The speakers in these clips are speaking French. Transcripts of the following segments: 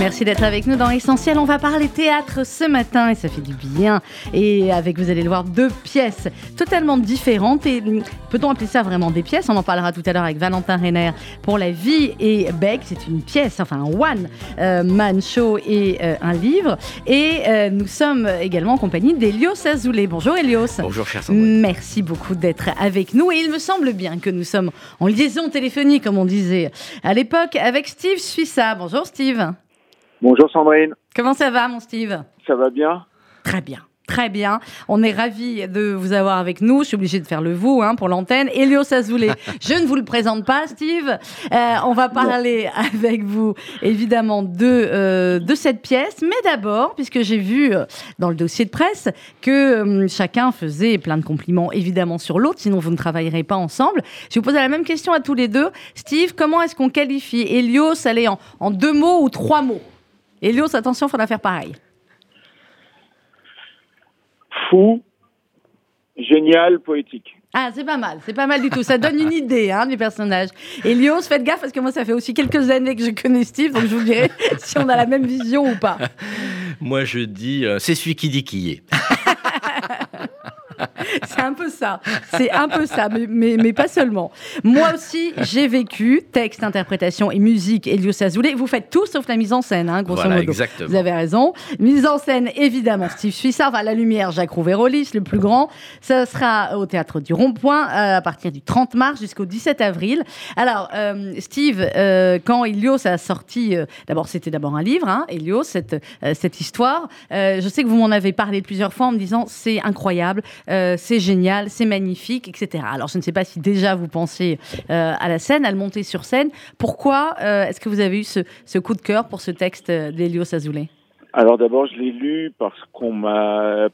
Merci d'être avec nous dans Essentiel. On va parler théâtre ce matin et ça fait du bien. Et avec, vous allez le voir, deux pièces totalement différentes. Et peut-on appeler ça vraiment des pièces? On en parlera tout à l'heure avec Valentin Renner pour La vie et Beck. C'est une pièce, enfin un one euh, man show et euh, un livre. Et euh, nous sommes également en compagnie d'Elios Azoulay. Bonjour Elios. Bonjour cher Sandrine. Merci beaucoup d'être avec nous. Et il me semble bien que nous sommes en liaison téléphonique, comme on disait à l'époque, avec Steve Suissa. Bonjour Steve. Bonjour Sandrine. Comment ça va, mon Steve? Ça va bien? Très bien. Très bien. On est ravis de vous avoir avec nous. Je suis obligée de faire le vous hein, pour l'antenne. Elios Azoulay, je ne vous le présente pas, Steve. Euh, on va parler avec vous, évidemment, de, euh, de cette pièce. Mais d'abord, puisque j'ai vu euh, dans le dossier de presse que euh, chacun faisait plein de compliments, évidemment, sur l'autre, sinon vous ne travaillerez pas ensemble. Je vous poser la même question à tous les deux. Steve, comment est-ce qu'on qualifie Elios Allez, en, en deux mots ou trois mots? Elios, attention, il faudra faire pareil. Fou, génial, poétique. Ah, c'est pas mal, c'est pas mal du tout. Ça donne une idée hein, du personnage. Elios, faites gaffe parce que moi, ça fait aussi quelques années que je connais Steve, donc je vous dirai si on a la même vision ou pas. Moi, je dis, euh, c'est celui qui dit qui est. C'est un peu ça. C'est un peu ça, mais, mais, mais pas seulement. Moi aussi, j'ai vécu texte, interprétation et musique Elios Azoulay. Vous faites tout sauf la mise en scène, hein, grosso Voilà, modo. exactement. Vous avez raison. Mise en scène, évidemment, Steve Suissard. À la lumière, Jacques Rouvérolis, le plus grand. Ça sera au théâtre du Rond-Point euh, à partir du 30 mars jusqu'au 17 avril. Alors, euh, Steve, euh, quand Elios a sorti, euh, d'abord, c'était d'abord un livre, hein, Elios, cette, cette histoire. Je sais que vous m'en avez parlé plusieurs fois en me disant c'est incroyable, euh, c'est génial, c'est magnifique, etc. Alors, je ne sais pas si déjà vous pensez euh, à la scène, à le monter sur scène. Pourquoi euh, est-ce que vous avez eu ce, coup de cœur pour ce texte euh, d'Elios Azoulay Alors d'abord, je l'ai lu parce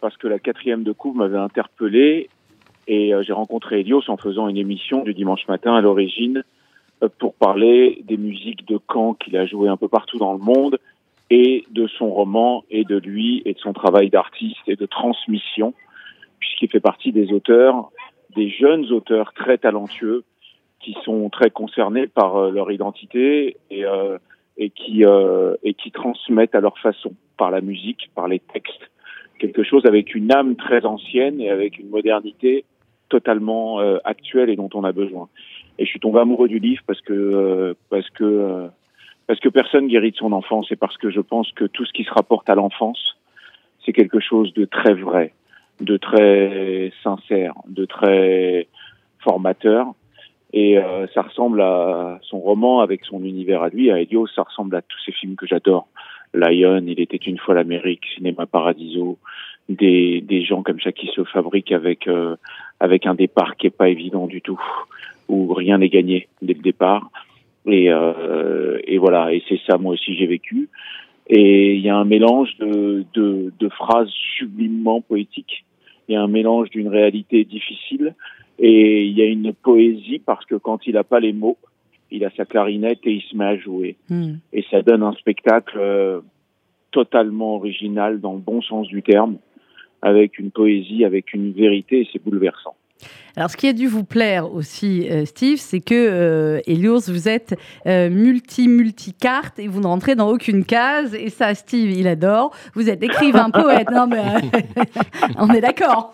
parce que la quatrième de couve m'avait interpellé et euh, j'ai rencontré Elios en faisant une émission du dimanche matin à l'origine euh, pour parler des musiques de Caen qu'il a joué un peu partout dans le monde et de son roman et de lui et de son travail d'artiste et de transmission puisqu'il fait partie des auteurs, des jeunes auteurs très talentueux qui sont très concernés par euh, leur identité et euh, euh, et qui transmettent à leur façon par la musique, par les textes, quelque chose avec une âme très ancienne et avec une modernité totalement actuelle et dont on a besoin. Et je suis tombé amoureux du livre parce que parce que personne guérit de son enfance et parce que je pense que tout ce qui se rapporte à l'enfance, c'est quelque chose de très vrai, de très sincère, de très formateur. Et euh, ça ressemble à son roman avec son univers à lui, à Elios, ça ressemble à tous ces films que j'adore. Lion, Il était une fois l'Amérique, Cinéma Paradiso, des, des gens comme ça qui se fabriquent avec, euh, avec un départ qui est pas évident du tout, où rien n'est gagné dès le départ. Et, euh, et voilà, et c'est ça moi aussi j'ai vécu. Et il y a un mélange de, de, de phrases sublimement poétiques. Il y a un mélange d'une réalité difficile et il y a une poésie parce que quand il n'a pas les mots, il a sa clarinette et il se met à jouer. Hmm. Et ça donne un spectacle euh, totalement original dans le bon sens du terme, avec une poésie, avec une vérité, et c'est bouleversant. Alors, ce qui a dû vous plaire aussi, euh, Steve, c'est que euh, Elios, vous êtes euh, multi-multi-carte et vous ne rentrez dans aucune case. Et ça, Steve, il adore. Vous êtes écrivain, poète. Non, mais on est d'accord.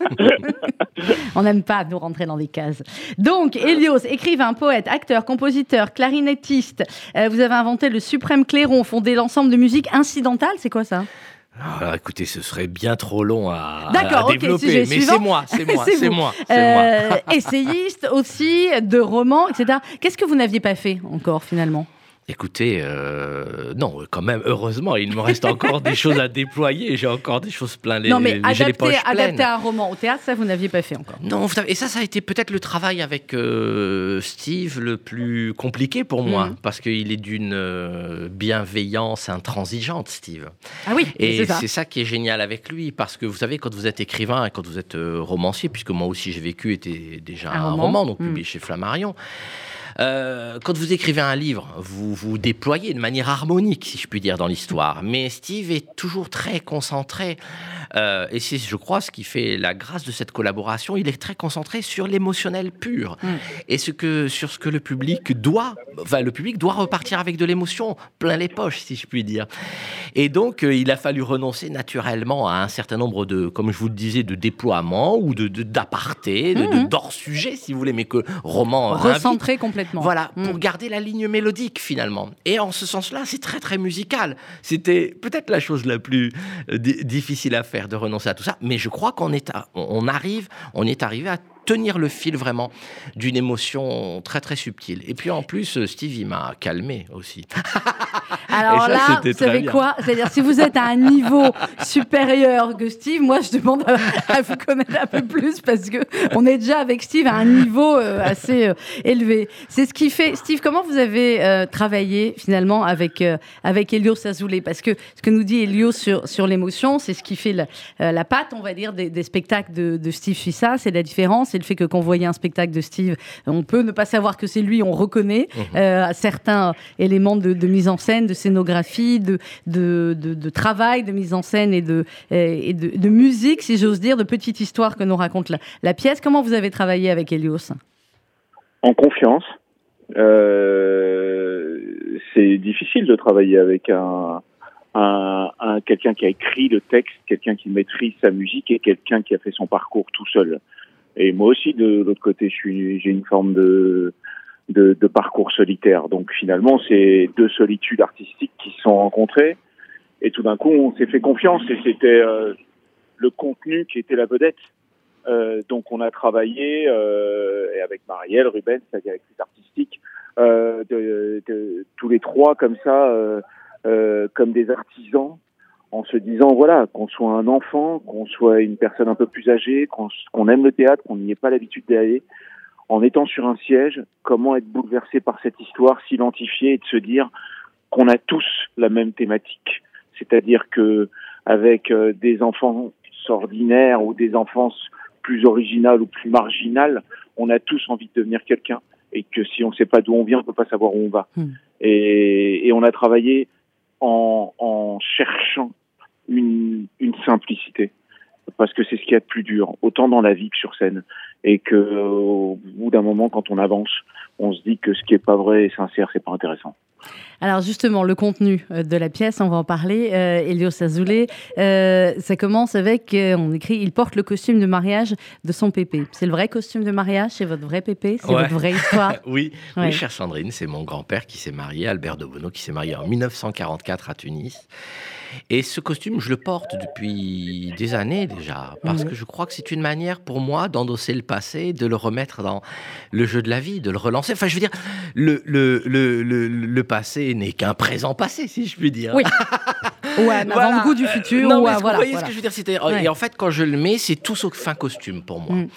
on n'aime pas nous rentrer dans des cases. Donc, Elios, écrivain, poète, acteur, compositeur, clarinettiste. Vous avez inventé le suprême clairon, fondé l'ensemble de musique incidentale. C'est quoi ça? Alors, écoutez, ce serait bien trop long à, à D'accord, ok, développer, sujet mais c'est moi, c'est moi, C'est moi, moi. Euh, essayiste aussi, de romans, etc. Qu'est-ce que vous n'aviez pas fait encore finalement? Écoutez, euh, non, quand même, heureusement, il me reste encore des choses à déployer. J'ai encore des choses plein les, Non, mais les adapter, poches pleines. adapter un roman au théâtre, ça vous n'aviez pas fait encore. Non, et ça, ça a été peut-être le travail avec euh, Steve le plus compliqué pour moi, Mhm. parce qu'il est d'une euh, bienveillance intransigeante, Steve. Ah oui, Et c'est ça. c'est ça qui est génial avec lui, parce que vous savez, quand vous êtes écrivain et quand vous êtes romancier, puisque moi aussi j'ai vécu, était déjà Un un, roman. roman, donc Mm. publié chez Flammarion, Euh, quand vous écrivez un livre, vous vous déployez de manière harmonique, si je puis dire, dans l'histoire. Mais Steve est toujours très concentré. Euh, et c'est, je crois, ce qui fait la grâce de cette collaboration. Il est très concentré sur l'émotionnel pur Mm. et ce que sur ce que le public doit. Enfin, le public doit repartir avec de l'émotion plein les poches, si je puis dire. Et donc, euh, il a fallu renoncer naturellement à un certain nombre de, comme je vous le disais, de déploiements ou de, d'apartés, de, de- Mhm. d'hors-sujet, si vous voulez, mais que roman invite. Recentré complètement. Voilà, Mm. pour garder la ligne mélodique finalement. Et en ce sens-là, c'est très très musical. C'était peut-être la chose la plus euh, di- difficile à faire de renoncer à tout ça, mais je crois qu'on est, on arrive, on est arrivé à tenir le fil vraiment d'une émotion très très subtile. Et puis en plus, euh, Steve, il m'a calmé aussi. Alors ça, là, c'était vous très savez bien. quoi? C'est-à-dire, si vous êtes à un niveau supérieur que Steve, moi, je demande à, à vous connaître un peu plus parce que on est déjà avec Steve à un niveau euh, assez euh, élevé. C'est ce qui fait. Steve, comment vous avez euh, travaillé finalement avec euh, avec Elios Azoulay Parce que ce que nous dit Elios sur sur l'émotion, c'est ce qui fait la, euh, la patte, on va dire, des, des spectacles de, de Steve Suissa. C'est la différence, c'est le fait que quand vous voyez un spectacle de Steve, on peut ne pas savoir que c'est lui, on reconnaît euh, certains éléments de, de mise en scène, de scénographie, de, de, de- de travail, de mise en scène et de, et de, de musique, si j'ose dire, de petite histoire que nous raconte la, la pièce. Comment vous avez travaillé avec Elios En confiance. Euh, c'est difficile de travailler avec un, un, un- quelqu'un qui a écrit le texte, quelqu'un qui maîtrise sa musique et quelqu'un qui a fait son parcours tout seul. Et moi aussi, de l'autre côté, j'ai une forme de, de, de parcours solitaire. Donc finalement, c'est deux solitudes artistiques qui se sont rencontrées. Et tout d'un coup, on s'est fait confiance et c'était euh, le contenu qui était la vedette. Euh, donc on a travaillé euh, et avec Marielle, Ruben, sa directrice artistique, euh, de, de- tous les trois comme ça, euh, euh, comme des artisans, en se disant voilà qu'on soit un enfant, qu'on soit une personne un peu plus âgée, qu'on aime le théâtre, qu'on n'y ait pas l'habitude d'aller, en étant sur un siège, comment être bouleversé par cette histoire, s'identifier et de se dire qu'on a tous la même thématique, c'est-à-dire que avec euh, des enfants ordinaires ou des enfances plus originales ou plus marginales, on a tous envie de devenir quelqu'un et que si on ne sait pas d'où on vient, on peut pas savoir où on va. Hmm. Et, et on a travaillé en, en cherchant une, une simplicité parce que c'est ce qu'il y a de plus dur, autant dans la vie que sur scène, et que euh, au bout d'un moment, quand on avance, on se dit que ce qui est pas vrai et sincère, c'est pas intéressant. Alors justement, le contenu euh, de la pièce, on va en parler. Euh, Elios Azoulay, euh, ça commence avec, euh, on écrit, il porte le costume de mariage de son pépé. C'est le vrai costume de mariage, c'est votre vrai pépé, c'est Ouais. votre vraie histoire? Oui, Ouais. oui, chère Sandrine, c'est mon grand-père qui s'est marié, Albert de Bono, qui s'est marié en 1944 à Tunis. Et ce costume, je le porte depuis des années déjà, parce que je crois que c'est une manière pour moi d'endosser le passé, de le remettre dans le jeu de la vie, de le relancer. Enfin, je veux dire, le, le, le, le, le passé n'est qu'un présent passé, si je puis dire. Oui. Ouais, un Voilà. avant-goût du futur. Non, ou vous voyez voilà. ce que je veux dire c'était Ouais. Et en fait, quand je le mets, c'est tout sauf fin costume pour moi. Mm.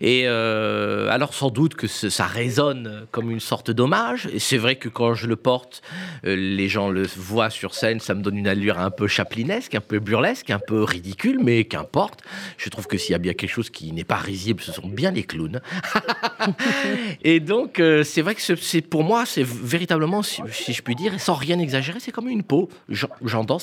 Et euh, alors, sans doute que ce- ça résonne comme une sorte d'hommage. Et c'est vrai que quand je le porte, euh, les gens le voient sur scène, ça me donne une allure un peu chaplinesque, un peu burlesque, un peu ridicule, mais qu'importe. Je trouve que s'il y a bien quelque chose qui n'est pas risible, ce sont bien les clowns. et donc, euh, c'est vrai que c'est pour moi, c'est véritablement, si, si je puis dire, sans rien exagérer, c'est comme une peau. J'en-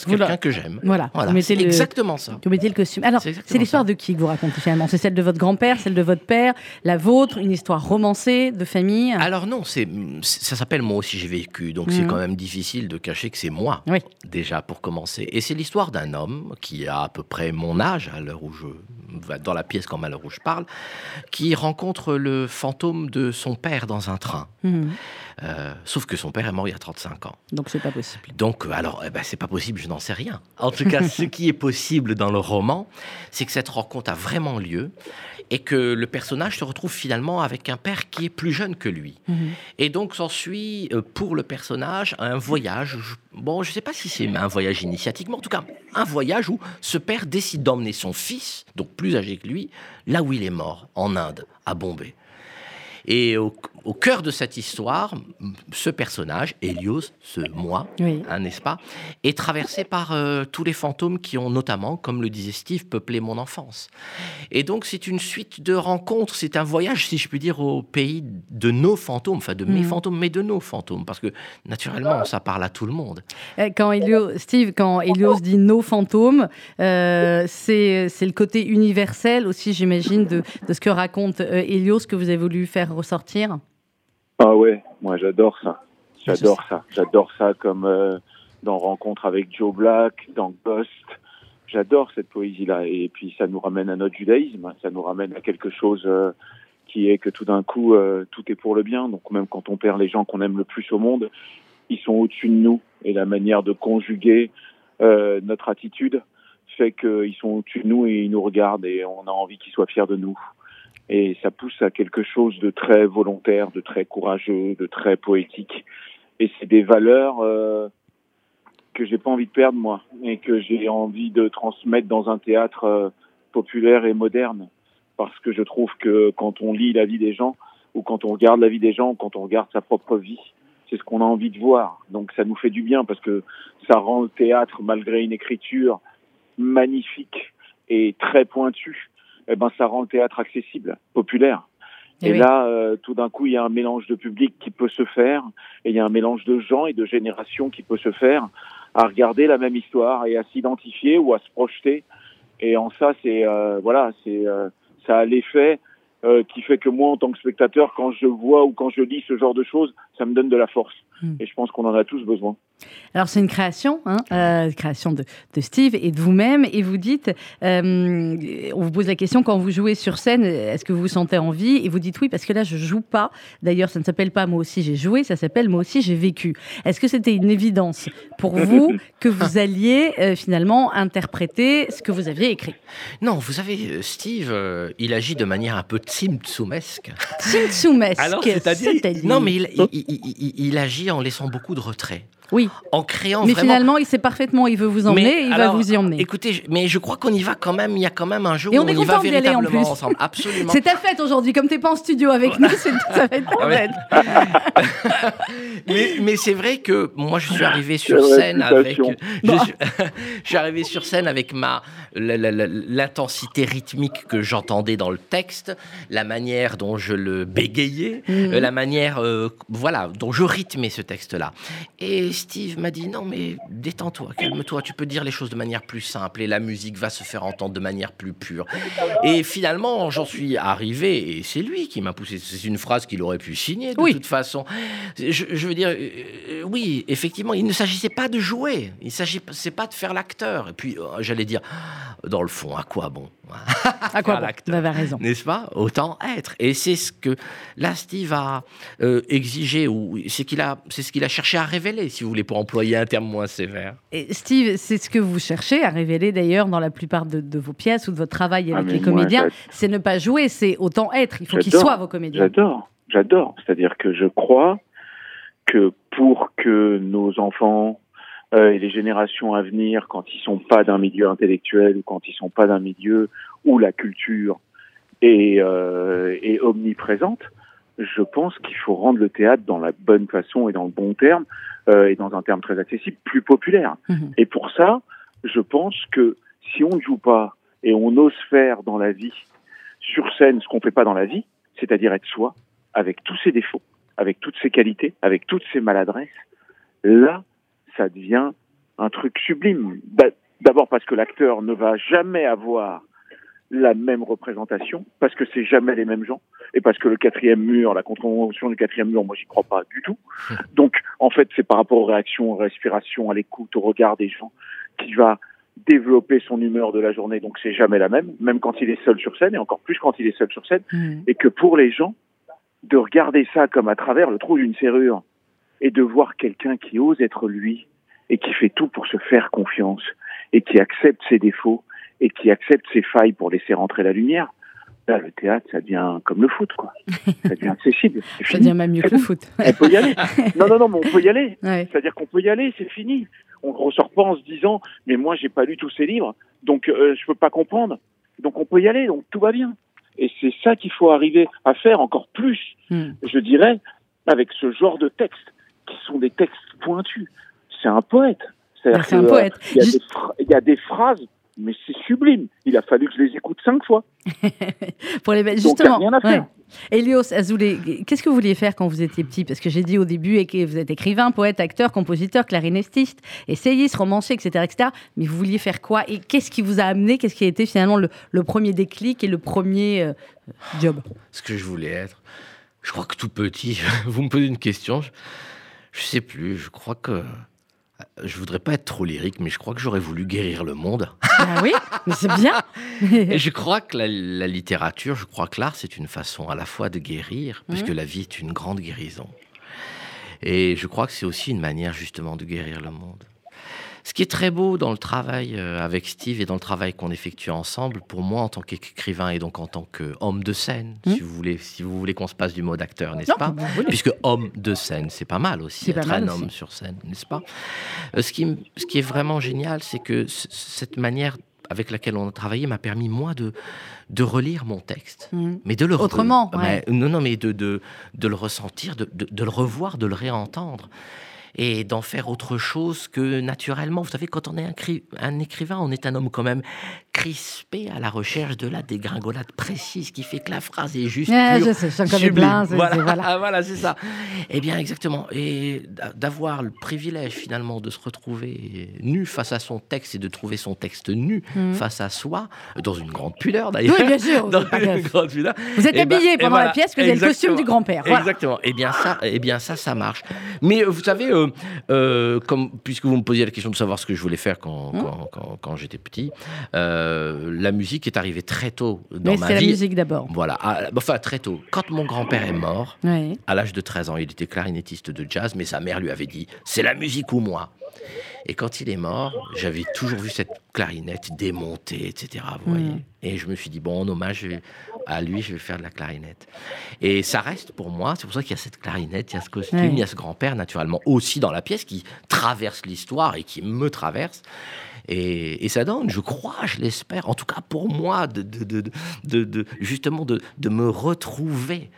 J'endosse Voilà. quelqu'un que j'aime. Voilà, c'est le- exactement ça. Vous mettez le costume. Alors, C'est l'histoire de qui que vous racontez finalement? C'est celle de votre grand-père, celle de votre père, la vôtre, une histoire romancée, de famille? Alors non, c'est ça s'appelle moi aussi j'ai vécu, donc c'est Mhm. quand même difficile de cacher que c'est moi Oui. déjà pour commencer. Et c'est l'histoire d'un homme qui a à peu près mon âge à l'heure où je dans la pièce comme à l'heure où je parle, qui rencontre le fantôme de son père dans un train. Mhm. Euh, sauf que son père est mort il y a 35 ans. Donc, c'est pas possible. Donc, euh, alors, eh ben, c'est pas possible, je n'en sais rien. En tout cas, ce qui est possible dans le roman, c'est que cette rencontre a vraiment lieu et que le personnage se retrouve finalement avec un père qui est plus jeune que lui. Mhm. Et donc, s'ensuit euh, pour le personnage un voyage. Bon, je ne sais pas si c'est un voyage initiatique, mais en tout cas, un voyage où ce père décide d'emmener son fils, donc plus âgé que lui, là où il est mort, en Inde, à Bombay. Et au, au cœur de cette histoire, ce personnage, Hélios, ce moi, Oui. hein, n'est-ce pas, est traversé par euh, tous les fantômes qui ont notamment, comme le disait Steve, peuplé mon enfance. Et donc c'est une suite de rencontres, c'est un voyage, si je puis dire, au pays de nos fantômes, enfin de mes Mhm. fantômes, mais de nos fantômes, parce que naturellement, ça parle à tout le monde. Euh, Quand Helios, Steve, quand Helios dit nos fantômes, euh, c'est c'est le côté universel aussi, j'imagine, de, de ce que raconte Helios que vous avez voulu faire ressortir? Ah ouais, moi j'adore ça. J'adore ça. J'adore ça comme euh, dans Rencontre avec Joe Black, dans Ghost. J'adore cette poésie-là. Et puis ça nous ramène à notre judaïsme. Ça nous ramène à quelque chose euh, qui est que tout d'un coup, euh, tout est pour le bien. Donc même quand on perd les gens qu'on aime le plus au monde, ils sont au-dessus de nous. Et la manière de conjuguer euh, notre attitude fait qu'ils sont au-dessus de nous et ils nous regardent et on a envie qu'ils soient fiers de nous. Et ça pousse à quelque chose de très volontaire, de très courageux, de très poétique. Et c'est des valeurs euh, que j'ai pas envie de perdre moi, et que j'ai envie de transmettre dans un théâtre euh, populaire et moderne, parce que je trouve que quand on lit la vie des gens, ou quand on regarde la vie des gens, ou quand on regarde sa propre vie, c'est ce qu'on a envie de voir. Donc ça nous fait du bien parce que ça rend le théâtre, malgré une écriture magnifique et très pointue, eh ben ça rend le théâtre accessible, populaire. Eh Et, oui. là, euh, tout d'un coup, il y a un mélange de public qui peut se faire, et il y a un mélange de gens et de générations qui peut se faire à regarder la même histoire et à s'identifier ou à se projeter. Et en ça, c'est euh, voilà, c'est euh, ça a l'effet qui fait que moi, en tant que spectateur, quand je vois ou quand je lis ce genre de choses, ça me donne de la force. Hmm. Et je pense qu'on en a tous besoin. Alors c'est une création, hein, euh, création de, de Steve et de vous-même, et vous dites, euh, on vous pose la question quand vous jouez sur scène, est-ce que vous vous sentez envie Et vous dites oui parce que là je joue pas. D'ailleurs ça ne s'appelle pas moi aussi j'ai joué, ça s'appelle moi aussi j'ai vécu. Est-ce que c'était une évidence pour vous que vous alliez euh, finalement interpréter ce que vous aviez écrit? Non, vous savez, Steve, euh, il agit de manière un peu tsimtsumesque. Tsimtsumesque, Alors, c'est-à-dire, c'est-à-dire- non, mais il, il- il- agit en laissant beaucoup de retrait, oui, en créant mais vraiment. finalement il sait parfaitement où il veut vous emmener, Mais et il alors, va vous y emmener. Écoutez, je- mais je crois qu'on y va quand même. Il y a quand même un jour Et où on est y va content d'y aller, en véritablement plus. ensemble. Absolument. C'est ta fête aujourd'hui, comme t'es pas en studio avec nous, c'est- ça va être ta ouais. fête. mais mais c'est vrai que moi je suis arrivé sur scène avec je suis, je suis arrivé sur scène avec ma l'intensité rythmique que j'entendais dans le texte, la manière dont je le bégayais, euh, la manière euh, voilà dont je rythmais ce texte-là. Et Steve m'a dit non mais détends-toi, calme-toi, tu peux dire les choses de manière plus simple et la musique va se faire entendre de manière plus pure. Et finalement j'en suis arrivé et c'est lui qui m'a poussé. C'est une phrase qu'il aurait pu signer de Oui. toute façon. Je, je veux dire, euh, euh, oui, effectivement, il ne s'agissait pas de jouer, il ne s'agissait pas de faire l'acteur. Et puis, euh, j'allais dire, dans le fond, à quoi bon À quoi bon avez raison. N'est-ce pas? Autant être. Et c'est ce que là, Steve a euh, exigé, ou c'est qu'il a, c'est ce qu'il a cherché à révéler, si vous voulez, pour employer un terme moins sévère. Et Steve, c'est ce que vous cherchez à révéler d'ailleurs dans la plupart de, de vos pièces ou de votre travail Ah, avec mais les comédiens. C'est ne pas jouer, c'est autant être. Il faut qu'ils soient vos comédiens. J'adore, j'adore. C'est-à-dire que je crois que pour que nos enfants euh, et les générations à venir, quand ils sont pas d'un milieu intellectuel ou quand ils sont pas d'un milieu où la culture est, euh, est omniprésente, je pense qu'il faut rendre le théâtre dans la bonne façon et dans le bon terme euh, et dans un terme très accessible, plus populaire. Mhm. Et pour ça, je pense que si on ne joue pas et on ose faire dans la vie, sur scène, ce qu'on fait pas dans la vie, c'est-à-dire être soi, avec tous ses défauts, avec toutes ses qualités, avec toutes ses maladresses, là, ça devient un truc sublime. D'a- D'abord parce que l'acteur ne va jamais avoir la même représentation, parce que c'est jamais les mêmes gens, et parce que le quatrième mur, la contravention du quatrième mur, moi j'y crois pas du tout. Donc en fait c'est par rapport aux réactions, aux respirations, à l'écoute, au regard des gens, qui va développer son humeur de la journée. Donc c'est jamais la même, même quand il est seul sur scène, et encore plus quand il est seul sur scène Mhm. et que pour les gens, de regarder ça comme à travers le trou d'une serrure et de voir quelqu'un qui ose être lui et qui fait tout pour se faire confiance et qui accepte ses défauts et qui accepte ses failles pour laisser rentrer la lumière, là, le théâtre, ça devient comme le foot, quoi. Ça devient accessible. Ça devient même mieux que le foot. On peut y aller. Non, non, non, mais on peut y aller. Ouais. C'est-à-dire qu'on peut y aller, c'est fini. On ne ressort pas en se disant, mais moi, j'ai pas lu tous ces livres, donc euh, je peux pas comprendre. Donc on peut y aller, donc tout va bien. Et c'est ça qu'il faut arriver à faire encore plus, Hmm. je dirais, avec ce genre de textes, qui sont des textes pointus. C'est un poète. Bah, c'est un que, euh, poète. Il y, a Juste- des phra- il y a des phrases, mais c'est sublime. Il a fallu que je les écoute cinq fois. Pour les... Donc, a Justement, rien à faire. ouais. Elios Azoulay, qu'est-ce que vous vouliez faire quand vous étiez petit? Parce que j'ai dit au début et que vous êtes écrivain, poète, acteur, compositeur, clarinettiste, essayiste, romancier, etc., etc. Mais vous vouliez faire quoi? Et qu'est-ce qui vous a amené? Qu'est-ce qui a été finalement le, le premier déclic et le premier euh, job? Ce que je voulais être. Je crois que tout petit, vous me posez une question, je, je sais plus, je crois que. Je voudrais pas être trop lyrique, mais je crois que j'aurais voulu guérir le monde. Ah oui, mais c'est bien. Et je crois que la, la littérature, je crois que l'art, c'est une façon à la fois de guérir, Mhm. puisque la vie est une grande guérison. Et je crois que c'est aussi une manière justement de guérir le monde. Ce qui est très beau dans le travail euh, avec Steve et dans le travail qu'on effectue ensemble, pour moi en tant qu'écrivain et donc en tant qu'homme de scène, Mhm. si vous voulez, si vous voulez qu'on se passe du mot d'acteur, n'est-ce pas. Puisque homme de scène, c'est pas mal aussi, être mal un aussi. homme sur scène, n'est-ce pas Euh, ce, qui, ce qui est vraiment génial, c'est que cette manière avec laquelle on a travaillé m'a permis, moi, de, de relire mon texte. Mhm. Mais de le re- Autrement, mais- Non, non, mais de, de, de le ressentir, de- de le revoir, de le réentendre. Et d'en faire autre chose que naturellement. Vous savez, quand on est un, cri- un écrivain, on est un homme quand même crispé à la recherche de la dégringolade précise qui fait que la phrase est juste. Ah, pure, je sais, connais sublime. Voilà, voilà. Ah, voilà, c'est ça. Eh bien, exactement. Et d'a- d'avoir le privilège finalement de se retrouver nu face à son texte et de trouver son texte nu Mhm. face à soi, dans une grande pudeur d'ailleurs. Oui, bien sûr. Dans une grave. grande pudeur. Vous êtes Eh ben, habillé et pendant voilà, la pièce, vous avez le costume du grand-père. Exactement. Eh bien ça, eh bien ça, ça marche. Mais vous savez, euh, euh, comme puisque vous me posiez la question de savoir ce que je voulais faire quand, quand, quand- quand j'étais petit, euh, la musique est arrivée très tôt dans Mais ma c'est la vie. musique d'abord. Voilà, Ah, enfin très tôt. Quand mon grand-père est mort, Oui. à l'âge de 13 ans, il était clarinettiste de jazz, mais sa mère lui avait dit c'est la musique ou moi. Et quand il est mort, j'avais toujours vu cette clarinette démontée, etc. Vous voyez Mm. Et je me suis dit bon, en hommage à lui, je vais faire de la clarinette. Et ça reste pour moi, c'est pour ça qu'il y a cette clarinette, il y a ce costume, il y a ce grand-père naturellement aussi dans la pièce qui traverse l'histoire et qui me traverse. Et, et ça donne, je crois, je l'espère, en tout cas pour moi, de, de, de, de- de- justement de, de me retrouver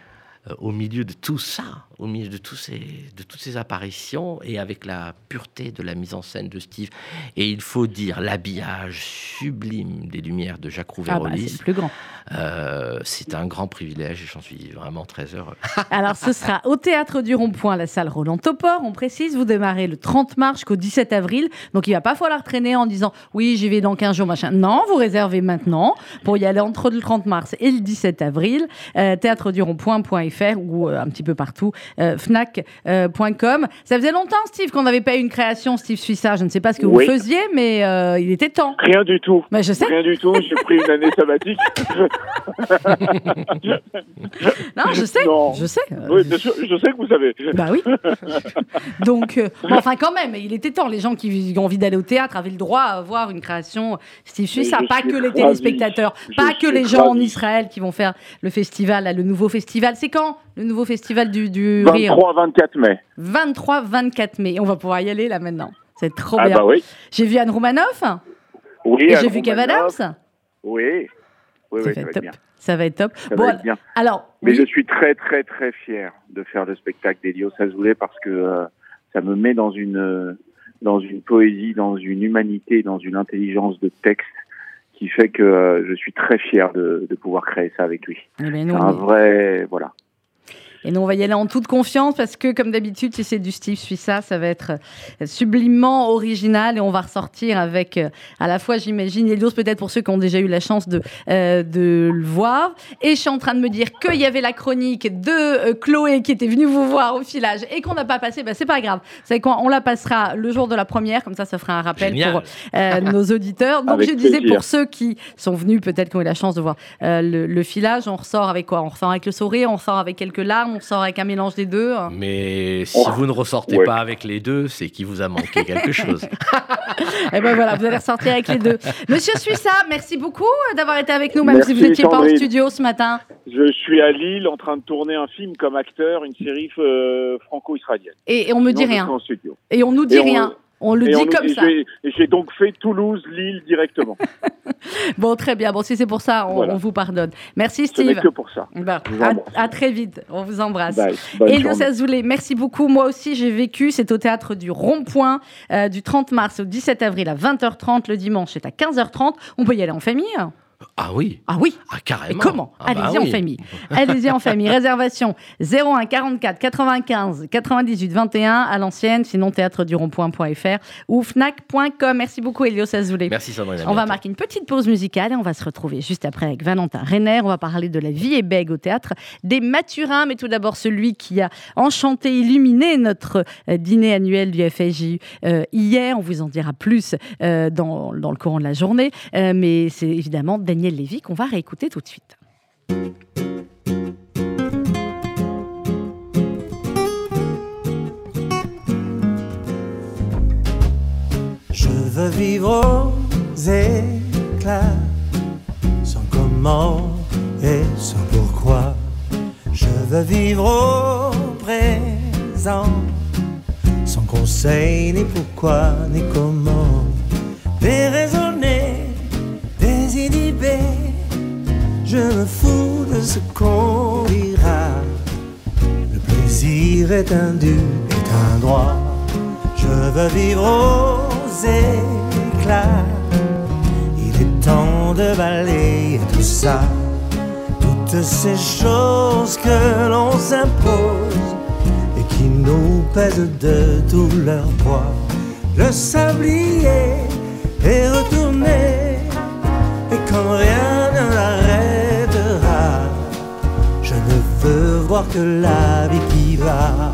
euh, au milieu de tout ça, au milieu de, tous ces, de toutes ces apparitions et avec la pureté de la mise en scène de Steve. Et il faut dire l'habillage sublime des lumières de Jacques Ah bah, c'est Rouvérolis. plus grand. Euh, c'est un grand privilège et j'en suis vraiment très heureux. Alors, ce sera au théâtre du Rond-Point, la salle Roland Topor. On précise, vous démarrez le 30 mars jusqu'au 17 avril. Donc, il va pas falloir traîner en disant oui, j'y vais dans 15 jours, machin. Non, vous réservez maintenant pour y aller entre le 30 mars et le 17 avril. Euh, théâtre du Rond-Point.fr ou euh, un petit peu partout, fnac.com. Ça faisait longtemps, Steve, qu'on n'avait pas eu une création, Steve Suissa. Je ne sais pas ce que Oui. vous faisiez, mais euh, il était temps. Rien du tout. Mais je sais. Rien du tout. J'ai pris une année sabbatique. Non, je sais. Non. Je sais. Euh, Oui, bien sûr, je sais que vous savez. Bah oui. Donc, euh, bon, enfin, quand même, il était temps. Les gens qui ont envie d'aller au théâtre avaient le droit à voir une création Steve Suissa. Pas que les téléspectateurs, Je pas que les gens en. Israël qui vont faire le festival, là, le nouveau festival. C'est quand le nouveau festival du, du rire 23-24 mai. 23-24 mai. On va pouvoir y aller là maintenant. C'est trop Ah bien. bah oui. J'ai vu Anne Roumanoff Oui. et j'ai vu Kev. Adams. Oui. Oui, ça, oui, va ça être va être top. bien. ça va être top. Ça Bon, va être bien. alors, Mais oui. je suis très, très, très fier de faire le spectacle d'Elios Azoulay parce que euh, ça me met dans une, euh, dans une poésie, dans une humanité, dans une intelligence de texte qui fait que euh, je suis très fier de, de pouvoir créer ça avec lui. Eh ben, C'est un vrai, voilà. Et nous, on va y aller en toute confiance parce que, comme d'habitude, si c'est du Steve Suissa, ça va être sublimement original et on va ressortir avec euh, à la fois, j'imagine, Elios, peut-être pour ceux qui ont déjà eu la chance de, euh, de le voir. Et je suis en train de me dire qu'il y avait la chronique de euh, Chloé qui était venue vous voir au filage et qu'on n'a pas passé. Ben, c'est pas grave. Vous savez quoi? On la passera le jour de la première, comme ça, ça fera un rappel Génial. pour euh, nos auditeurs. Donc, Avec je disais plaisir. pour ceux qui sont venus, peut-être qui ont eu la chance de voir euh, le, le filage, on ressort avec quoi? On ressort avec le sourire, on ressort avec quelques larmes, on ressort avec un mélange des deux. Mais si Oh, vous ne ressortez ouais. pas avec les deux, c'est qu'il vous a manqué quelque chose. Et ben voilà, vous allez ressortir avec les deux. Monsieur Suissa, merci beaucoup d'avoir été avec nous, même Merci, si vous n'étiez pas en studio ce matin. Je suis à Lille en train de tourner un film comme acteur, une série euh, franco-israélienne. Et, et on me dit je rien. serai en studio. Et on nous dit Et rien. On le Et dit on- comme et ça. j'ai- donc fait Toulouse-Lille directement. Bon, très bien. Bon, si c'est pour ça, on, Voilà. on vous pardonne. Merci, Ce Steve. que pour ça. Bon, à, très vite. On vous embrasse. Bye. Bonne Elio journée. Sazoulé, merci beaucoup. Moi aussi, j'ai vécu. C'est au théâtre du Rond-Point euh, du 30 mars au 17 avril à 20h30. Le dimanche, c'est à 15h30. On peut y aller en famille? Ah oui, Ah oui ah, Et carrément. comment Ah bah Allez-y en famille. Allez-y en famille. Réservation 01 44 95 98 21 à l'ancienne, sinon théâtre du rond-point.fr ou fnac.com. Merci beaucoup, Elio Sazoulé. Merci Sandrine. On va marquer une petite pause musicale et on va se retrouver juste après avec Valentin Renner. On va parler de la vie et bègue au théâtre des Mathurins, mais tout d'abord celui qui a enchanté, illuminé notre euh, dîner annuel du FSJ euh, hier. On vous en dira plus euh, dans, dans le courant de la journée, Euh, mais c'est évidemment Daniel Lévy qu'on va réécouter tout de suite. Je veux vivre aux éclats, sans comment et sans pourquoi. Je veux vivre au présent, sans conseil ni pourquoi ni comment. Déraisonner, désinhibé, je me fous de ce qu'on dira. Le plaisir est un dû, est un droit. Je veux vivre aux éclats. Il est temps de balayer tout ça. Toutes ces choses que l'on s'impose et qui nous pèsent de tout leur poids. Le sablier est retourné voir que la vie qui va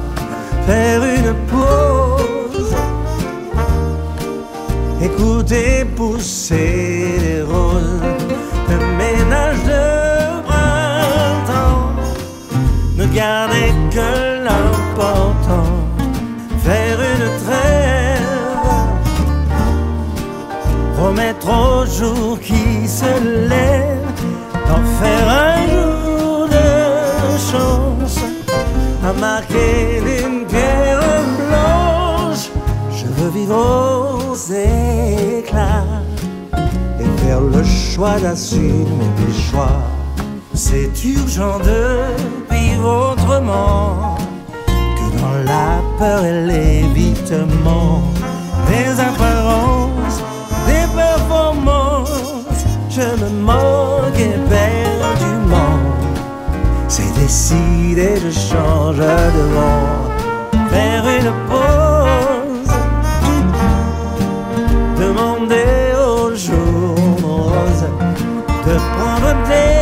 faire une pause. Écoutez pousser les roses, le ménage de printemps. Ne gardez que l'important, faire une trêve. Promettre au jour qui se lève d'en faire un jour à marquer d'une pierre blanche. Je veux vivre aux éclats et faire le choix d'assumer mes choix. C'est urgent de vivre autrement que dans la peur et l'évitement des apparences, des performances. Je me moque éperdument. Décidé, je change de. Faire une pause. Demander aux jours roses de prendre des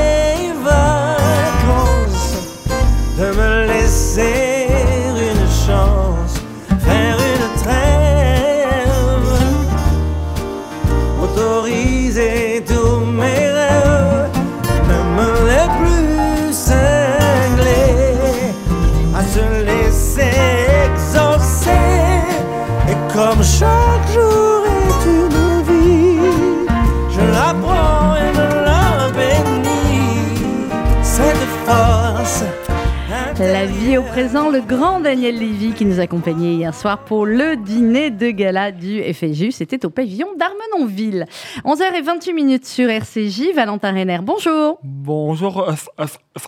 présent, le grand Daniel Lévy qui nous accompagnait hier soir pour le dîner de gala du FSJU. C'était au pavillon d'Armenonville. 11h28 minutes sur RCJ. Valentin Renner, bonjour. Bonjour, euh, euh, euh,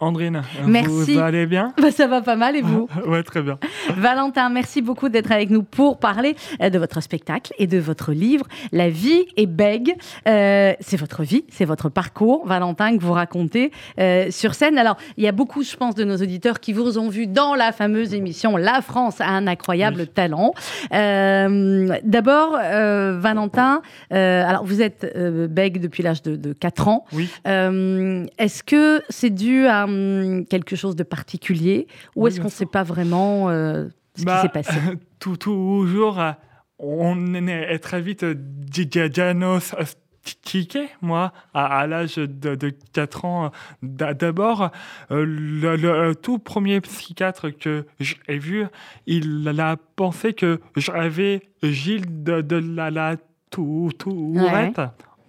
Andrine. Merci. Vous allez bien Bah, ça va pas mal et vous Ouais, très bien. Valentin, merci beaucoup d'être avec nous pour parler euh, de votre spectacle et de votre livre La vie est bègue. Euh, c'est votre vie, c'est votre parcours, Valentin, que vous racontez euh, sur scène. Alors, il y a beaucoup, je pense, de nos auditeurs qui vous ont vu dans la fameuse émission La France a un incroyable talent. Euh, D'abord, Valentin, alors vous êtes bègue depuis l'âge de, de 4 ans. Oui. Est-ce que c'est dû à hum, quelque chose de particulier ou Oui, est-ce qu'on ne sait pas vraiment euh, ce Bah, qui s'est passé? tout, toujours, euh, on est très vite euh, di- di- diagnostiqué, moi, à, à l'âge de, de 4 ans. D'a- D'abord, le, le tout premier psychiatre que j'ai vu, il a pensé que j'avais Gilles de, de la, la tou- Tourette.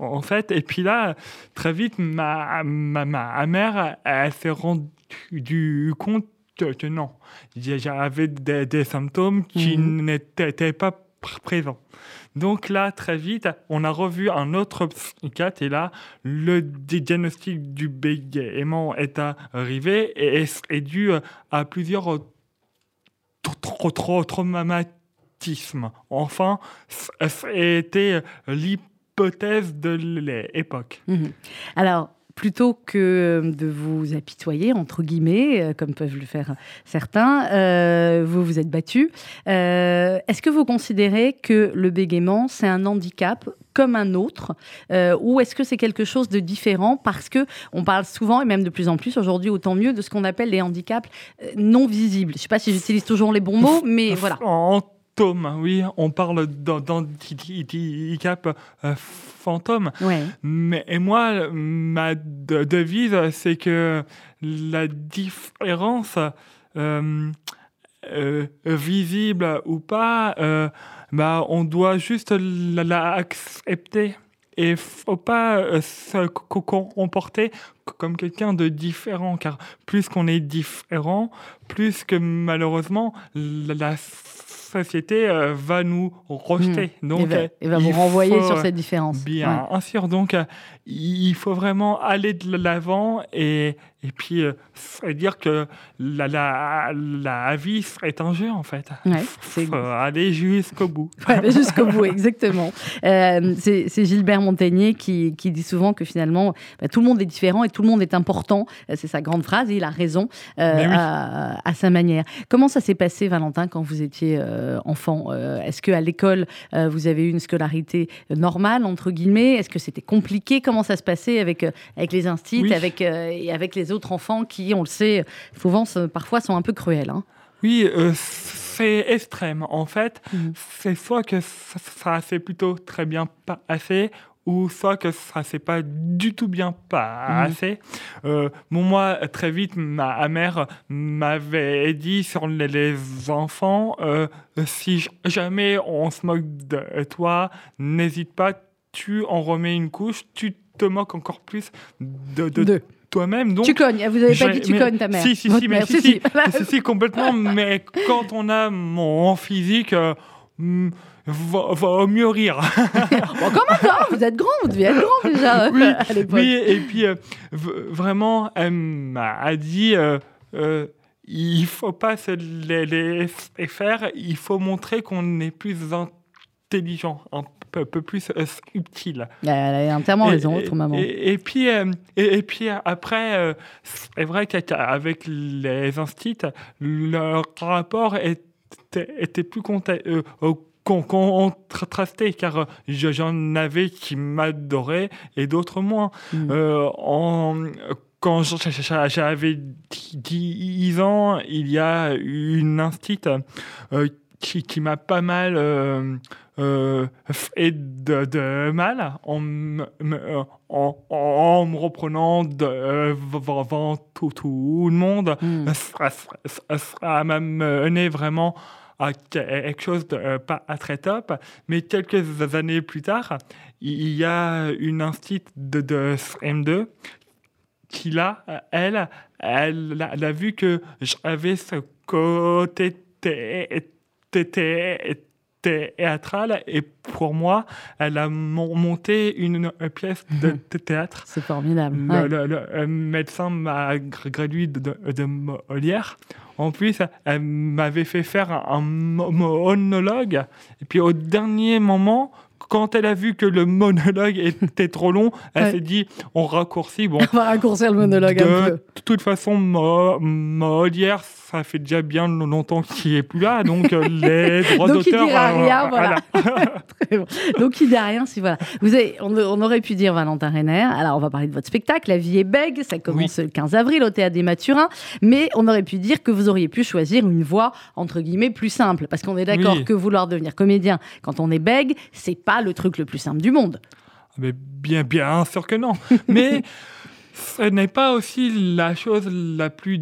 En fait, et puis là, très vite, ma, ma, ma mère, elle s'est rendue compte que, non. J'avais des, des symptômes qui Mhm. n'étaient pas pr- présent. Donc là, très vite, on a revu un autre psychiatre et là, le di- diagnostic du bégaiement est arrivé et est, dû à plusieurs tra- tra- tra- traumatismes. Enfin, c'était l'hypothèse de l'époque. Mhm. Alors, plutôt que de vous apitoyer, entre guillemets, euh, comme peuvent le faire certains, euh, vous vous êtes battu. Euh, Est-ce que vous considérez que le bégaiement, c'est un handicap comme un autre euh, ou est-ce que c'est quelque chose de différent parce que on parle souvent et même de plus en plus aujourd'hui autant mieux de ce qu'on appelle les handicaps non visibles. Je ne sais pas si j'utilise toujours les bons mots, mais voilà. Fantôme, oui, on parle d'han- d'handicap euh, fantôme. Ouais. Mais et moi, ma de- devise, c'est que la différence, euh, euh, visible ou pas, euh, bah, on doit juste la, la accepter. Et faut pas se co- co- comporter comme quelqu'un de différent, car plus qu'on est différent, plus que malheureusement la, la société euh, va nous rejeter. Donc, et va, et va vous il renvoyer faut, sur cette différence. Bien sûr, donc euh, il faut vraiment aller de l'avant et, et puis euh, dire que la, la, la vie est un jeu en fait. Ouais, faut aller jusqu'au bout. Ouais, jusqu'au bout, exactement. Euh, c'est Gilbert Montagnier qui, qui dit souvent que finalement, bah, tout le monde est différent et tout le monde est important. Euh, C'est sa grande phrase et il a raison euh, oui. à, à sa manière. Comment ça s'est passé, Valentin, quand vous étiez enfant? Est-ce qu'à l'école, vous avez eu une scolarité normale, entre guillemets? Est-ce que c'était compliqué? Comment ça se passait avec, avec les instits Oui. avec, et avec les autres enfants qui, on le sait, souvent, parfois sont un peu cruels hein Oui, euh, c'est extrême. En fait, Mhm. c'est soit que ça, ça s'est plutôt très bien passé, ou soit que ça s'est pas du tout bien passé. Euh, bon, moi, très vite, ma mère m'avait dit sur les, les enfants, euh, si jamais on se moque de toi, n'hésite pas, tu en remets une couche, tu te moques encore plus de, toi-même. Donc, Tu cognes, vous avez pas dit tu mais- cognes ta mère. Si, si, si, mais mère, si, si, si, si. si, si, complètement. mais quand on a mon physique, euh, hmm, vaut, vaut mieux rire. Bon, comment ça Vous êtes grand, vous deviez être grand déjà Oui, à l'époque. oui, et puis euh, vraiment, elle m'a dit. euh, euh, il faut pas se les- laisser faire, il faut montrer qu'on est plus intelligent, un peu, peu plus euh, subtil. Elle a entièrement raison, votre maman. Et, et puis, euh, et, et puis après, euh, c'est vrai qu'avec les instits, leur rapport était, était plus euh, euh, contrasté, car euh, je- j'en avais qui m'adoraient et d'autres moins. Mm. Euh, en- quand j'avais 10 ans, il y a une instite euh, qui, qui m'a pas mal euh, euh, fait de, de mal en, me- euh, en, en me reprenant devant tout, tout le monde. Mm. Ça, m'a mené vraiment à quelque chose de euh, pas très top. Mais quelques années plus tard, il y a une instite de, de M2 qui là, elle, elle, a- elle a vu que j'avais ce côté thé- thé- thé- théâtral et pour moi, elle a mon- monté une, pièce de théâtre. C'est formidable. Le, ouais. le- le, médecin m'a gr- gradué de, Molière. En plus, elle m'avait fait faire un, un mo- monologue. Et puis au dernier moment, quand elle a vu que le monologue était trop long, elle Ouais. s'est dit on raccourcit. Bon, On va raccourcir le monologue un de peu. toute façon, Mo- Molière, ça fait déjà bien longtemps qu'il est plus là, donc euh, les droits Donc, il d'auteur. dira euh, rien, voilà. Très bon. Donc, il dit rien. Si, voilà. Vous avez, on, on aurait pu dire Valentin Renner. Alors, on va parler de votre spectacle. La vie est bègue. Ça commence le 15 avril au Théâtre des Mathurins. Mais on aurait pu dire que vous auriez pu choisir une voie, entre guillemets, plus simple. Parce qu'on est d'accord Oui. que vouloir devenir comédien quand on est bègue, c'est pas le truc le plus simple du monde. Mais bien, bien sûr que non. Mais ce n'est pas aussi la chose la plus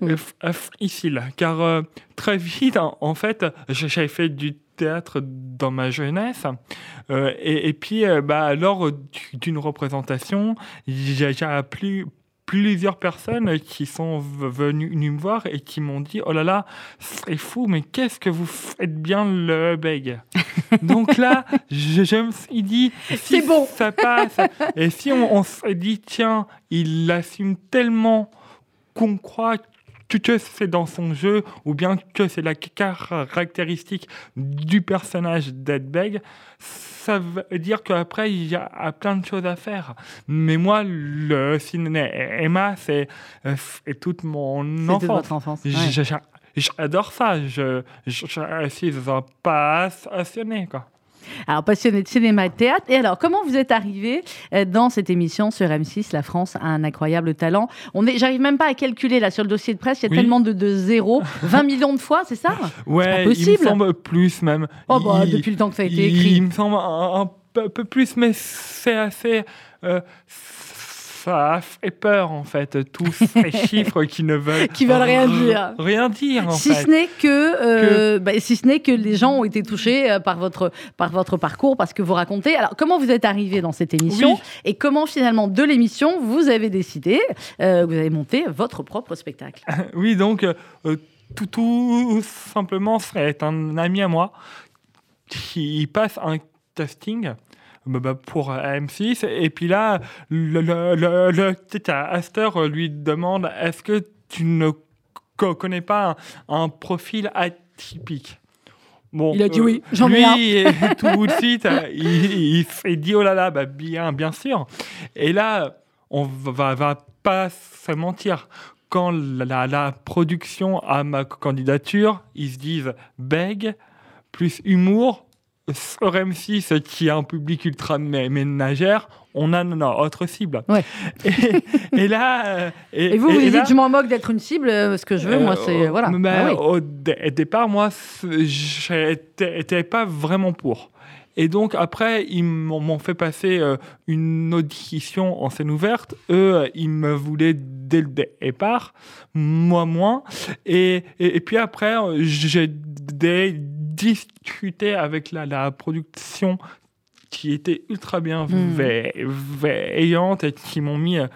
Oui. euh, f- difficile. Car euh, très vite, en, fait, j'ai- j'avais fait du théâtre dans ma jeunesse. Euh, et, et puis, euh, bah, lors du- d'une représentation, j'ai j'ai appris plusieurs personnes qui sont venues me voir et qui m'ont dit Oh là là, c'est fou, mais qu'est-ce que vous faites bien le beg Donc là, je, je me suis dit si C'est bon. ça passe, et si on, on se dit Tiens, il assume tellement qu'on croit que c'est dans son jeu ou bien que c'est la caractéristique du personnage d'Ed Beg, ça veut dire qu'après, il y a plein de choses à faire. Mais moi, le cinéma, c'est euh, c'est toute mon enfance. votre enfance. ouais. J'adore ça. Je, je, je suis un passionné, quoi. Alors, passionné de cinéma et de théâtre. Et alors, comment vous êtes arrivé euh, dans cette émission sur M6 La France a un incroyable talent? On est, j'arrive même pas à calculer là sur le dossier de presse. Il y a Oui. tellement de, de zéros. 20 millions de fois, c'est ça? Ouais, il me semble plus même. Oh, bah, Il- depuis le temps que ça a été écrit. il me semble un, peu plus, mais c'est assez. euh, ça fait peur en fait, tous ces chiffres qui ne veulent, Qui veulent rien dire. Rien dire en Si fait. ce n'est que, euh, bah, si ce n'est que les gens ont été touchés euh, par votre par votre parcours, parce que vous racontez. Alors, comment vous êtes arrivé dans cette émission Oui. et comment finalement de l'émission vous avez décidé, euh, vous avez monté votre propre spectacle? Oui, donc euh, tout, tout simplement, c'est un ami à moi qui passe un casting pour M6 et puis là, le, le, le, le caster lui demande est-ce que tu ne co- connais pas un, un profil atypique? Bon, Il a dit euh, oui, j'en ai lui, tout de suite, euh, il, il s'est dit oh là là, bah, bien, bien sûr. Et là, on va, va pas se mentir. Quand la, la production a ma candidature, ils se disent beg plus humour sur M6 qui a un public ultra mé- ménagère, on a notre cible. Ouais. Et, et là, euh, Et vous, vous et dites, là- je m'en moque d'être une cible. euh, Ce que je veux, moi, c'est euh, voilà. mais Ah oui. Au dé- départ, moi, j'étais pas vraiment pour. Et donc après, ils m'ont fait passer euh, une audition en scène ouverte. Eux, ils me voulaient dès le départ, moi moins. Et, et, et puis après, j'ai dé- discuté avec la, la production qui était ultra bien Hmm. veillante et qui m'ont mis euh,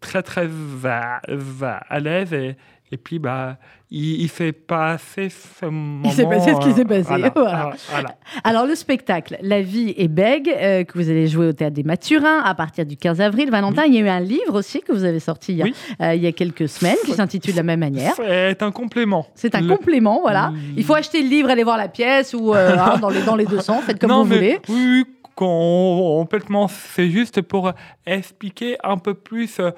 très très à, à- à l'aise et, et puis bah il, il s'est passé ce moment s'est passé ce qui euh, s'est passé, voilà, voilà. voilà. Alors, le spectacle La vie est bègue, euh, que vous allez jouer au Théâtre des Mathurins à partir du 15 avril. Valentin, il y a eu un livre aussi que vous avez sorti il y a, Oui. euh, il y a quelques semaines qui s'intitule de la même manière. c'est un complément C'est un Le- complément, voilà. Il faut acheter le livre, aller voir la pièce ou euh, hein, dans, les, dans les deux sens, faites comme non vous mais voulez. oui, oui, com- complètement c'est juste pour expliquer un peu plus euh,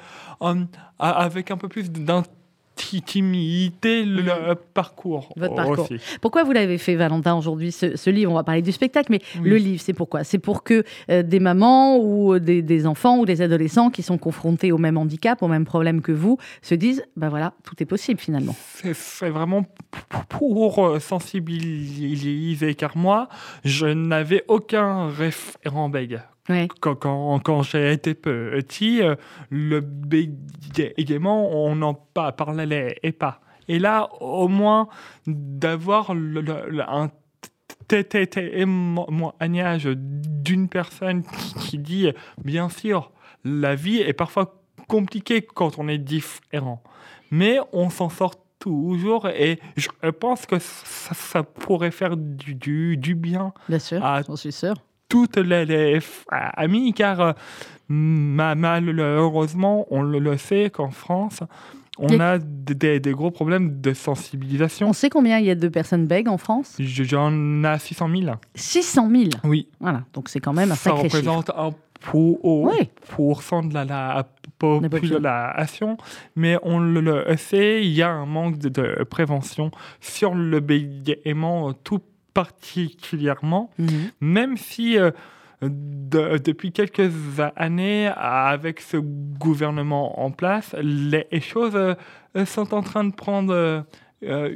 avec un peu plus d'intimité le, le parcours. Votre parcours. aussi. Pourquoi vous l'avez fait, Valentin, aujourd'hui, ce, ce livre? On va parler du spectacle, mais Oui. le livre, c'est pourquoi? C'est pour que euh, des mamans ou euh, des, des enfants ou des adolescents qui sont confrontés au même handicap, au même problème que vous, se disent, ben voilà, tout est possible finalement. C'est vraiment pour euh, sensibiliser, car moi, je n'avais aucun référent bègue. Ouais. Quand, quand, quand j'ai été petit, euh, le bégaiement, on n'en pa- parlait et pas. Et là, au moins, d'avoir le- le- le- un té- té- témoignage d'une personne qui, dit, bien sûr, la vie est parfois compliquée quand on est différent, mais on s'en sort toujours et je pense que ça, ça pourrait faire du, du, du bien Bien sûr, Ah, j'en suis sûr. Toutes les, les car euh, ma- malheureusement, on le, sait qu'en France, on a des, des gros problèmes de sensibilisation. On sait combien il y a de personnes bègues en France? Je- J'en ai 600 000. 600 000. Oui, Voilà, donc c'est quand même un ça sacré chiffre. représente un pour, Oui. pourcent de la, la population. population, mais on le, le sait, il y a un manque de, de prévention sur le bégaiement tout particulièrement, mhm. même si euh, depuis quelques années, avec ce gouvernement en place, les choses euh, sont en train de prendre euh,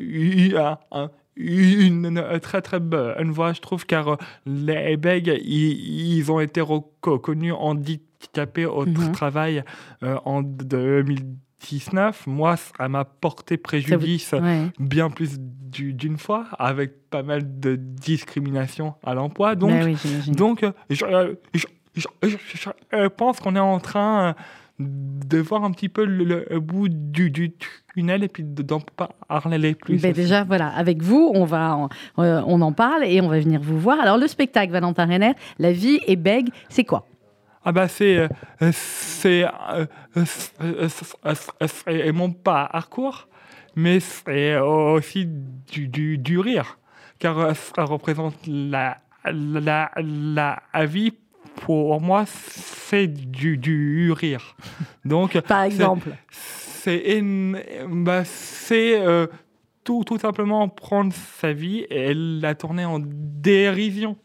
une, très très bonne voie, je trouve, car les BEG, ils ont été reconnus handicapés au mhm. travail en 2010 6-9, moi, ça m'a porté préjudice bien plus d'une fois, avec pas mal de discrimination à l'emploi. Donc, ben donc euh, euh, je, je, je, je euh, pense qu'on est en train de voir un petit peu le, bout du, tunnel et puis d'en parler plus. Ben déjà, voilà, avec vous, on, va en, on en parle et on va venir vous voir. Alors, le spectacle Valentin Renner, La vie et Bègue, c'est quoi? Ah bah c'est euh, c'est euh, euh, euh, mon parcours, mais c'est aussi du, du, du rire, car ça représente la, la, la vie. Pour moi, c'est du, du rire. Donc, Par c'est- exemple c'est bah, c'est, euh, tout, tout simplement prendre sa vie et la tourner en dérision.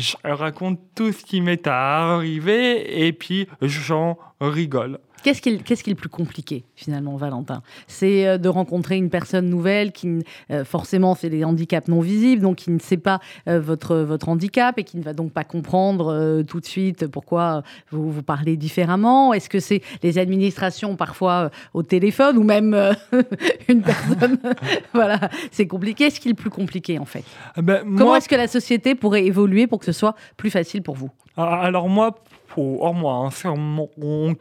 Je raconte tout ce qui m'est arrivé et puis j'en rigole. Qu'est-ce qui, est- qu'est-ce qui est le plus compliqué, finalement, Valentin? C'est euh, de rencontrer une personne nouvelle qui, euh, forcément, c'est des handicaps non visibles, donc qui ne sait pas euh, votre, votre handicap et qui ne va donc pas comprendre euh, tout de suite pourquoi vous, vous parlez différemment. Est-ce que c'est les administrations, parfois, au téléphone ou même une personne Voilà, c'est compliqué. Qu'est-ce qui est le plus compliqué, en fait? Ah ben, Comment moi, est-ce que la société pourrait évoluer pour que ce soit plus facile pour vous? Ah, alors moi, pour moi, hein, sur mon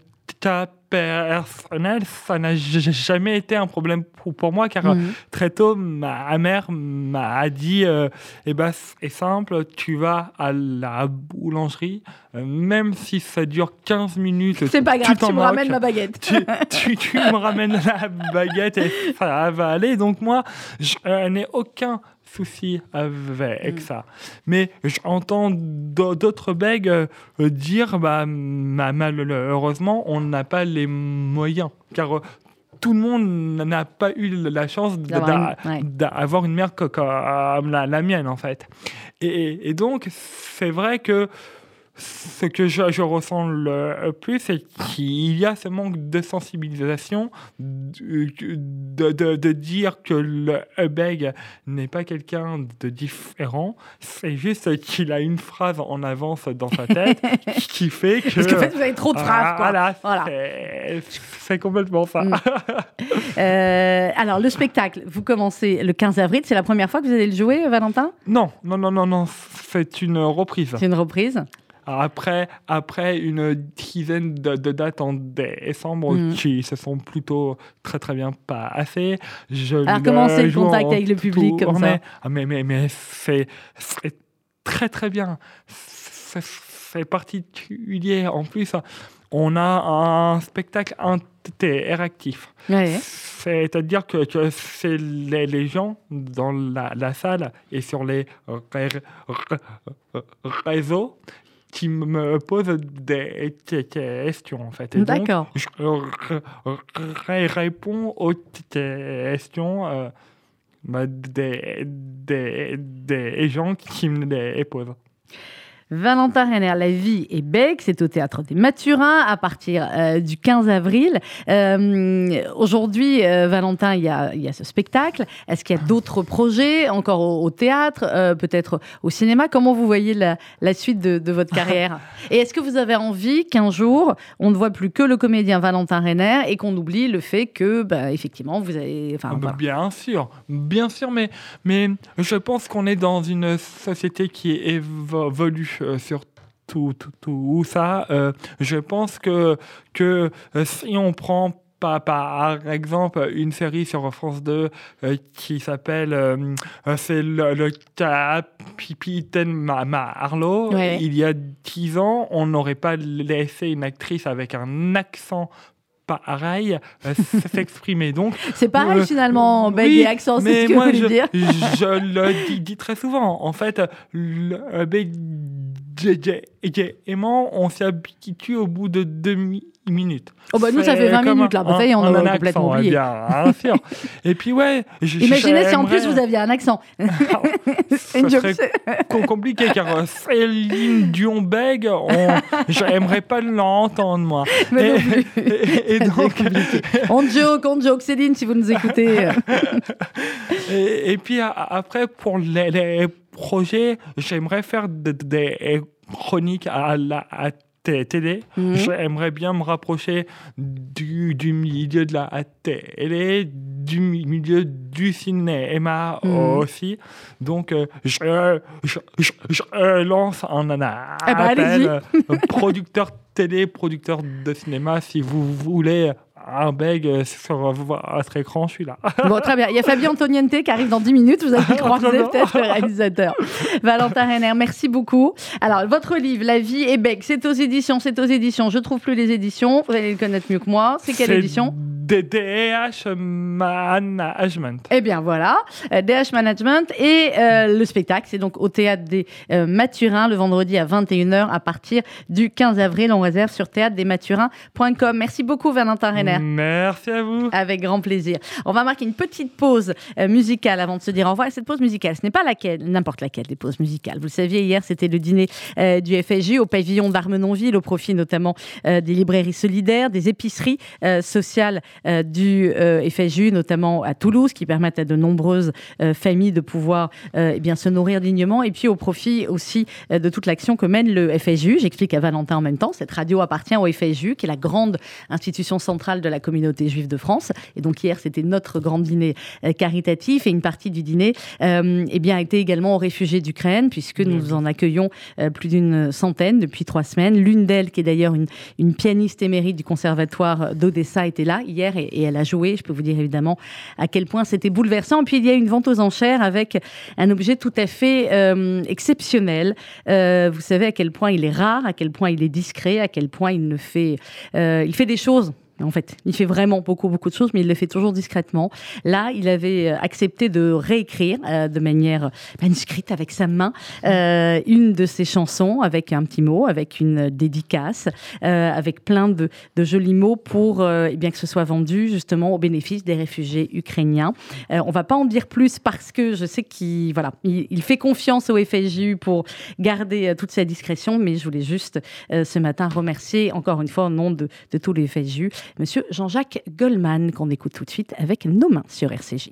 personnel, ça n'a jamais été un problème pour, pour moi, car Mhm. très tôt, ma mère m'a dit euh, eh ben, c'est simple, tu vas à la boulangerie, euh, même si ça dure 15 minutes. C'est pas grave, tu, me ramènes ma baguette. tu, tu- tu me ramènes la baguette et ça va aller. Donc moi, je euh, n'ai aucun souci avec Mm. ça. Mais j'entends d'au- d'autres bègues euh, dire, bah, ma- malheureusement, on n'a pas les moyens. Car euh, tout le monde n'a pas eu la chance d'a- D'avoir une- ouais. une mère co- comme la, la mienne, en fait. Et, et donc, c'est vrai que ce que je, je ressens le plus, c'est qu'il y a ce manque de sensibilisation, de, de, de- dire que le bègue n'est pas quelqu'un de différent. C'est juste qu'il a une phrase en avance dans sa tête qui fait que... Parce qu'en fait, vous avez trop de phrases, quoi. Voilà, c'est complètement ça. Mm. Euh, alors, le spectacle, vous commencez le 15 avril. C'est la première fois que vous allez le jouer, Valentin? Non, non, non, non, non, c'est une reprise. C'est une reprise. Après, après une dizaine de, de dates en décembre Mhm. qui se sont plutôt très très bien passées. Je Alors, comment c'est le contact avec le public comme ça. Ah, mais mais, mais c'est très très bien. C'est particulier. En plus, on a un spectacle interactif. Ouais. C'est-à-dire que, que c'est les, les gens dans la, la salle et sur les ré- ré- réseaux qui me posent des questions en fait. D'accord. je réponds aux questions euh, des, des, des gens qui me les posent. Valentin Renner, La vie est bègue, c'est au théâtre des Mathurins à partir euh, du 15 avril. Euh, Aujourd'hui, euh, Valentin, il y, a, il y a ce spectacle. Est-ce qu'il y a d'autres projets encore au, au théâtre, peut-être au cinéma? Comment vous voyez la, la suite de, de votre carrière? Et est-ce que vous avez envie qu'un jour, on ne voit plus que le comédien Valentin Renner et qu'on oublie le fait que, bah, effectivement, vous avez... Enfin, voilà. Bien sûr, bien sûr, mais, mais je pense qu'on est dans une société qui évolue euh, sur tout, tout, tout ça. Euh, je pense que, que euh, si on prend par, par exemple une série sur France 2 euh, qui s'appelle euh, c'est le, le capitaine Ma- Marlowe. Ouais. Il y a dix ans, on n'aurait pas laissé une actrice avec un accent pareil euh, s'exprimer. Donc, C'est pareil euh, finalement, bègue oui, et accent, c'est ce que moi, vous je, dire je le dis, dis très souvent. En fait, le bégaiement, on s'y habitue au bout de deux mi- minutes. Oh bah nous, ça fait 20 comme minutes là, bah, ça y est, on a complètement oublié. Bien sûr. Et puis ouais. je- Imaginez si en plus vous aviez un accent. ça Une joke. serait com- compliqué car euh, Céline Dion bègue, j'aimerais pas l'entendre moi. Et- donc, On joke, on joke, Céline, si vous nous écoutez. Et, puis après, pour les, projets, j'aimerais faire de- de- des chroniques à la à télé. Mhm. J'aimerais bien me rapprocher du, du milieu de la télé, du mi- milieu du cinéma Mhm. aussi. Donc, euh, je, je- je- je, lance un, un Eh ben, euh, producteur télé, producteur de cinéma, si vous voulez un beg sur votre écran, je suis là. Bon, très bien. Il y a Fabien Antoniente qui arrive dans 10 minutes. Vous allez croiser Non, non. peut-être le réalisateur. Valentin Renner, merci beaucoup. Alors, votre livre, La vie est bec, c'est aux éditions, c'est aux éditions. Je trouve plus les éditions. Vous allez le connaître mieux que moi. C'est quelle édition? DH Management. Eh bien voilà, euh, DH Management et euh, le spectacle, c'est donc au théâtre des euh, Mathurins le vendredi à 21h à partir du 15 avril. On réserve sur théâtredesmathurins.com. Merci beaucoup Valentin Renner. Merci à vous. Avec grand plaisir. On va marquer une petite pause euh, musicale avant de se dire au revoir. Et cette pause musicale, ce n'est pas laquelle, n'importe laquelle des pauses musicales. Vous le saviez, hier, c'était le dîner euh, du FSJ au pavillon d'Armenonville, au profit notamment euh, des librairies solidaires, des épiceries euh, sociales euh, du euh, FSJ, notamment à Toulouse, qui permettent à de nombreuses euh, familles de pouvoir euh, eh bien, se nourrir dignement. Et puis au profit aussi euh, de toute l'action que mène le FSJ. J'explique à Valentin en même temps. Cette radio appartient au FSJ, qui est la grande institution centrale de la communauté juive de France. Et donc hier, c'était notre grand dîner euh, caritatif et une partie du dîner euh, eh bien, a été également aux réfugiés d'Ukraine, puisque nous en accueillons euh, plus d'une centaine depuis trois semaines. L'une d'elles, qui est d'ailleurs une, une pianiste émérite du conservatoire d'Odessa, était là hier et, elle a joué. Je peux vous dire évidemment à quel point c'était bouleversant. Puis il y a une vente aux enchères avec un objet tout à fait euh, exceptionnel. Euh, vous savez à quel point il est rare, à quel point il est discret, à quel point il ne fait, euh, il fait des choses. En fait, il fait vraiment beaucoup, beaucoup de choses, mais il le fait toujours discrètement. Là, il avait euh, accepté de réécrire euh, de manière manuscrite avec sa main euh, une de ses chansons avec un petit mot, avec une dédicace, avec plein de, jolis mots pour eh bien que ce soit vendu justement au bénéfice des réfugiés ukrainiens. On va pas en dire plus parce que je sais qu'il fait confiance au FSJU pour garder toute sa discrétion, mais je voulais juste ce matin remercier encore une fois au nom de, de tous les FSJU, Monsieur Jean-Jacques Goldman qu'on écoute tout de suite avec nos mains sur RCJ.